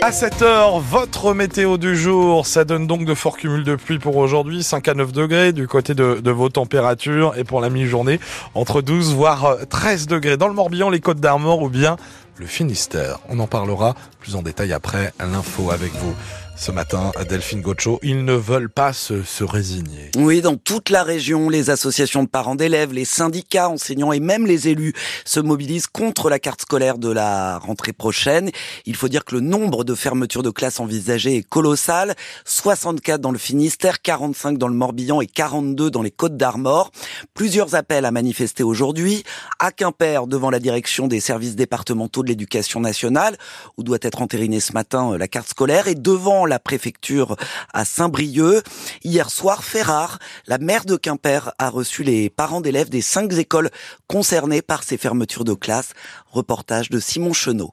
À 7h, votre météo du jour, ça donne donc de forts cumuls de pluie pour aujourd'hui, 5 à 9 degrés du côté de, de vos températures et pour la mi-journée, entre 12 voire 13 degrés. Dans le Morbihan, les Côtes d'Armor ou bien le Finistère. On en parlera plus en détail après l'info avec vous ce matin, Delphine Gocho, ils ne veulent pas se, se, résigner. Oui, dans toute la région, les associations de parents d'élèves, les syndicats enseignants et même les élus se mobilisent contre la carte scolaire de la rentrée prochaine. Il faut dire que le nombre de fermetures de classes envisagées est colossal. 64 dans le Finistère, 45 dans le Morbihan et 42 dans les Côtes d'Armor. Plusieurs appels à manifester aujourd'hui. À Quimper, devant la direction des services départementaux l'éducation nationale, où doit être entérinée ce matin la carte scolaire, et devant la préfecture à Saint-Brieuc. Hier soir, Ferrare, la maire de Quimper, a reçu les parents d'élèves des cinq écoles concernées par ces fermetures de classe. Reportage de Simon Chenot.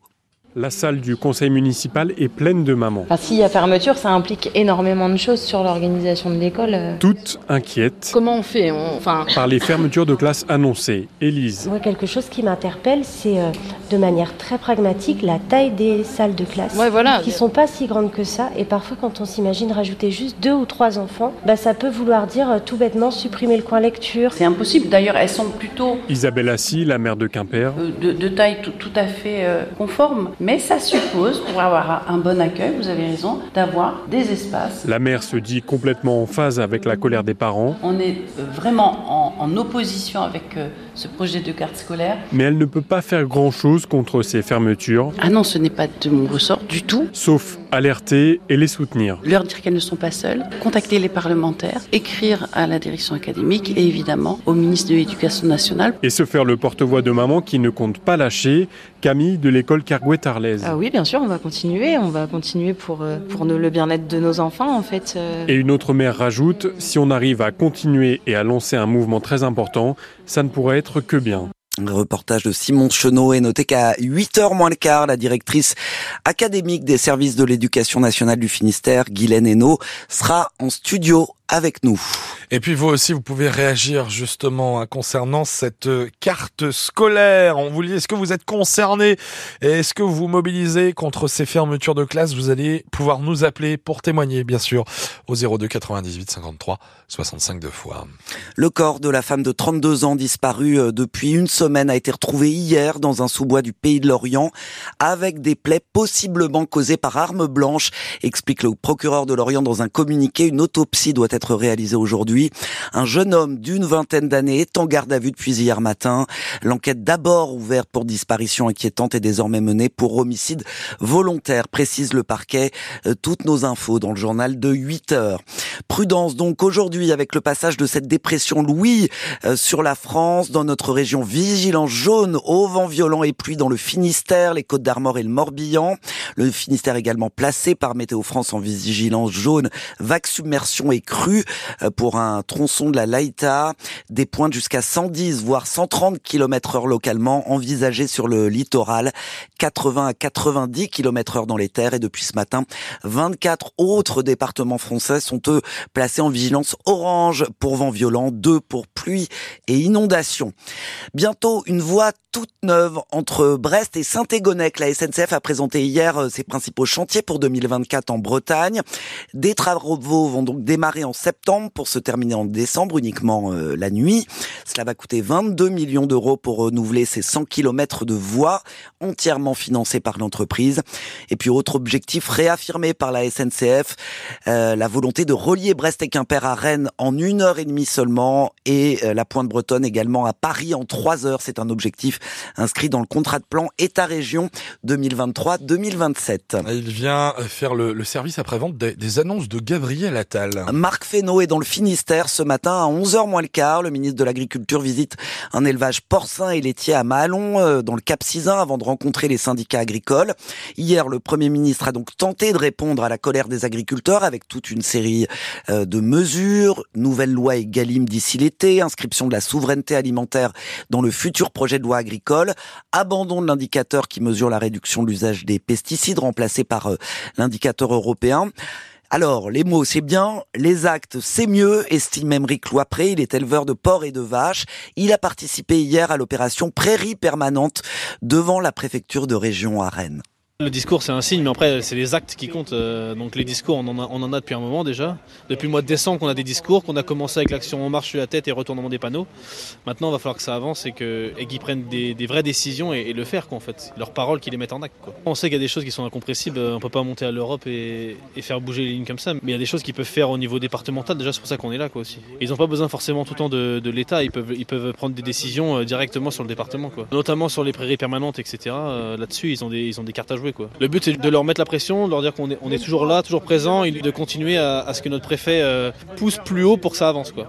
La salle du conseil municipal est pleine de mamans. Enfin, S'il y a fermeture, ça implique énormément de choses sur l'organisation de l'école. Toutes inquiètes. Comment on fait on... enfin... Par les fermetures de classe annoncées. Élise. Moi, quelque chose qui m'interpelle, c'est euh, de manière très pragmatique la taille des salles de classe. Ouais, voilà. Qui sont pas si grandes que ça. Et parfois, quand on s'imagine rajouter juste deux ou trois enfants, bah, ça peut vouloir dire euh, tout bêtement supprimer le coin lecture. C'est impossible. D'ailleurs, elles sont plutôt. Isabelle Assis, la maire de Quimper. Euh, de, de, taille tout, tout à fait euh, conforme. Mais ça suppose, pour avoir un bon accueil, vous avez raison, d'avoir des espaces. La maire se dit complètement en phase avec la colère des parents. On est vraiment en, en opposition avec euh, ce projet de carte scolaire. Mais elle ne peut pas faire grand-chose contre ces fermetures. Ah non, ce n'est pas de mon ressort du tout. Sauf alerter et les soutenir. Leur dire qu'elles ne sont pas seules, contacter les parlementaires, écrire à la direction académique et évidemment au ministre de l'Éducation nationale. Et se faire le porte-voix de maman qui ne compte pas lâcher, Camille de l'école Cargouet-Arlaise. Ah oui, bien sûr, on va continuer. On va continuer pour, pour le bien-être de nos enfants, en fait. Et une autre mère rajoute, si on arrive à continuer et à lancer un mouvement très important, ça ne pourrait être que bien. Un reportage de Simon Chenot est noté qu'à 8h moins le quart, la directrice académique des services de l'éducation nationale du Finistère, Guylaine Hainaut, sera en studio avec nous. Et puis vous aussi, vous pouvez réagir justement hein, concernant cette carte scolaire. On vous dit, est-ce que vous êtes concerné est-ce que vous vous mobilisez contre ces fermetures de classe? Vous allez pouvoir nous appeler pour témoigner, bien sûr, au 02 98 53 65 deux fois. Le corps de la femme de 32 ans disparue depuis une semaine a été retrouvé hier dans un sous-bois du pays de l'Orient avec des plaies possiblement causées par arme blanche, explique le procureur de l'Orient dans un communiqué. Une autopsie doit être réalisée aujourd'hui. Un jeune homme d'une vingtaine d'années est en garde à vue depuis hier matin. L'enquête d'abord ouverte pour disparition inquiétante est désormais menée pour homicide volontaire, précise le parquet. Toutes nos infos dans le journal de 8 heures. Prudence donc aujourd'hui avec le passage de cette dépression Louis sur la France, dans notre région vigilance jaune au vent violent et pluie dans le Finistère, les Côtes d'Armor et le Morbihan. Le Finistère également placé par Météo France en vigilance jaune, vague submersion et crue pour un tronçon de la Laïta, des pointes jusqu'à 110 voire 130 km heure localement envisagées sur le littoral, 80 à 90 km heure dans les terres et depuis ce matin, 24 autres départements français sont eux placés en vigilance orange pour vent violent, 2 pour pluie et inondation. Bientôt une voie toute neuve entre Brest et Saint-Égonec. La SNCF a présenté hier ses principaux chantiers pour 2024 en Bretagne. Des travaux vont donc démarrer en septembre pour se terminer en décembre uniquement euh, la nuit. Cela va coûter 22 millions d'euros pour renouveler ces 100 km de voies entièrement financées par l'entreprise. Et puis autre objectif réaffirmé par la SNCF, euh, la volonté de relier Brest et Quimper à Rennes en une heure et demie seulement et euh, la pointe bretonne également à Paris en trois heures. C'est un objectif inscrit dans le contrat de plan État-région 2023-2027. Il vient faire le, le service après-vente des, des, annonces de Gabriel Attal. Marc Est dans le Finistère ce matin à 11h moins le quart. Le ministre de l'Agriculture visite un élevage porcin et laitier à Malon, euh, dans le Cap Cisin, avant de rencontrer les syndicats agricoles. Hier, le Premier ministre a donc tenté de répondre à la colère des agriculteurs avec toute une série euh, de mesures. Nouvelle loi Egalim d'ici l'été, inscription de la souveraineté alimentaire dans le futur projet de loi agricole, abandon de l'indicateur qui mesure la réduction de l'usage des pesticides remplacé par euh, l'indicateur européen. Alors, les mots, c'est bien, les actes, c'est mieux, estime Émeric Loipré, il est éleveur de porcs et de vaches. Il a participé hier à l'opération Prairie permanente devant la préfecture de région à Rennes. Le discours, c'est un signe, mais après, c'est les actes qui comptent. Euh, donc les discours, on en, a, en depuis un moment déjà. Depuis le mois de décembre, qu'on a des discours, qu'on a commencé avec l'action On marche sur la tête et retournement des panneaux. Maintenant, il va falloir que ça avance et qu'ils prennent des, vraies décisions et, le faire, quoi, en fait. Leurs paroles, qu'ils les mettent en acte. Quoi. On sait qu'il y a des choses qui sont incompressibles. On peut pas monter à l'Europe et, faire bouger les lignes comme ça. Mais il y a des choses qu'ils peuvent faire au niveau départemental. Déjà, c'est pour ça qu'on est là, quoi, aussi. Ils n'ont pas besoin forcément tout le temps de, l'État. Ils peuvent, prendre des décisions euh, directement sur le département, quoi. Notamment sur les prairies permanentes, etc. Euh, là-dessus, ils ont des, ils ont des cartes à jouer, Le but, c'est de leur mettre la pression, de leur dire qu'on est, on est toujours là, toujours présent, et de continuer à, à ce que notre préfet euh, pousse plus haut pour que ça avance. Quoi.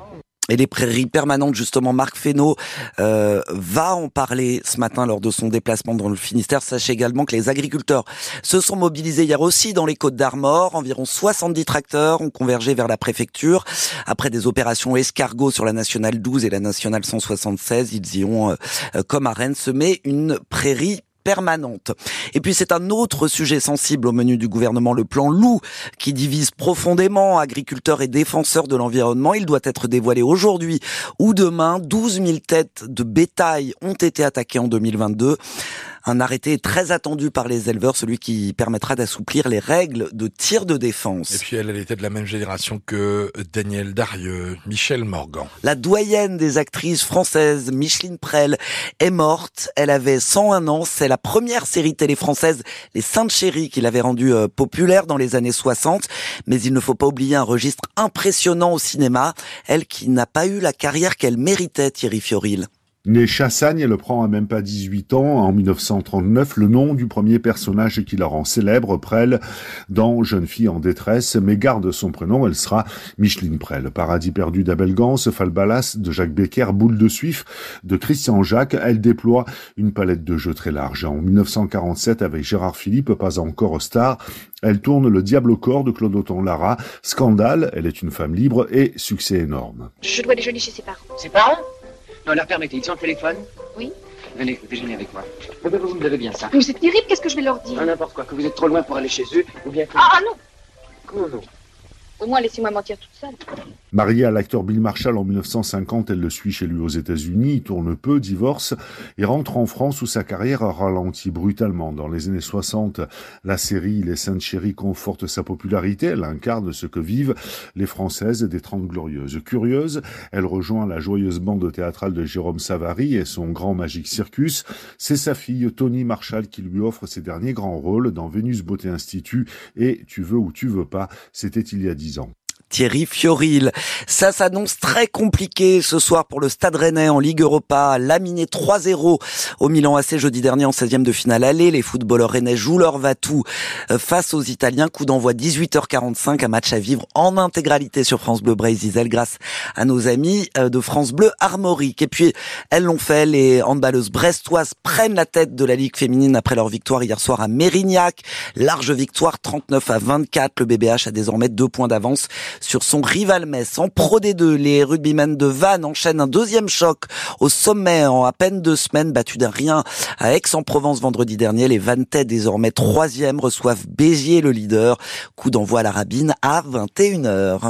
Et les prairies permanentes, justement, Marc Fesneau euh, va en parler ce matin lors de son déplacement dans le Finistère. Sachez également que les agriculteurs se sont mobilisés hier aussi dans les Côtes d'Armor. Environ 70 tracteurs ont convergé vers la préfecture. Après des opérations escargot sur la nationale 12 et la nationale 176, ils y ont, euh, comme à Rennes, semé une prairie permanente. Et puis c'est un autre sujet sensible au menu du gouvernement, le plan loup, qui divise profondément agriculteurs et défenseurs de l'environnement. Il doit être dévoilé aujourd'hui ou demain. 12 000 têtes de bétail ont été attaquées en 2022. Un arrêté très attendu par les éleveurs, celui qui permettra d'assouplir les règles de tir de défense. Et puis elle, elle était de la même génération que Daniel Darieux, Michel Morgan. La doyenne des actrices françaises, Micheline Prel, est morte. Elle avait 101 ans. C'est la première série télé française, Les Saintes Chéries, qui l'avait rendue euh, populaire dans les années 60. Mais il ne faut pas oublier un registre impressionnant au cinéma. Elle qui n'a pas eu la carrière qu'elle méritait, Thierry Fioril. Née Chassagne, elle prend à même pas 18 ans, en 1939, le nom du premier personnage qui la rend célèbre, Prel, dans Jeune fille en détresse, mais garde son prénom, elle sera Micheline Prel. Paradis perdu d'Abel Gans, Falbalas de Jacques Becker, Boule de Suif de Christian Jacques, elle déploie une palette de jeux très large. En 1947, avec Gérard Philippe, pas encore star, elle tourne Le Diable au corps de Claude Auton Lara, Scandale, elle est une femme libre et succès énorme. Je dois déjeuner chez ses parents. Ses parents? Non, leur permettez, ils sont au téléphone Oui. Venez, déjeuner avec moi. Vous, vous, avez bien ça. Vous êtes terrible, qu'est-ce que je vais leur dire ah, N'importe quoi, que vous êtes trop loin pour aller chez eux, ou bien que... Ah, ah non Comment non Au moins, laissez-moi mentir toute seule. Mariée à l'acteur Bill Marshall en 1950, elle le suit chez lui aux États-Unis, tourne peu, divorce et rentre en France où sa carrière a ralenti brutalement. Dans les années 60, la série Les Saintes Chéries conforte sa popularité, elle incarne ce que vivent les Françaises des Trente Glorieuses. Curieuse, elle rejoint la joyeuse bande théâtrale de Jérôme Savary et son grand magique circus. C'est sa fille Tony Marshall qui lui offre ses derniers grands rôles dans Vénus Beauté Institut et Tu veux ou tu veux pas, c'était il y a dix ans. Thierry Fioril. Ça s'annonce très compliqué ce soir pour le Stade Rennais en Ligue Europa. Laminé 3-0 au Milan AC jeudi dernier en 16e de finale aller. Les footballeurs rennais jouent leur va-tout euh, face aux Italiens. Coup d'envoi 18h45, un match à vivre en intégralité sur France Bleu Brésil grâce à nos amis euh, de France Bleu Armorique. Et puis, elles l'ont fait, les handballeuses brestoises prennent la tête de la Ligue féminine après leur victoire hier soir à Mérignac. Large victoire 39 à 24. Le BBH a désormais deux points d'avance sur son rival Metz. En Pro D2, les rugbymen de Vannes enchaînent un deuxième choc au sommet en à peine deux semaines, battu d'un rien à Aix-en-Provence vendredi dernier. Les Vannetais, désormais troisième, reçoivent Béziers, le leader. Coup d'envoi à la rabine à 21h.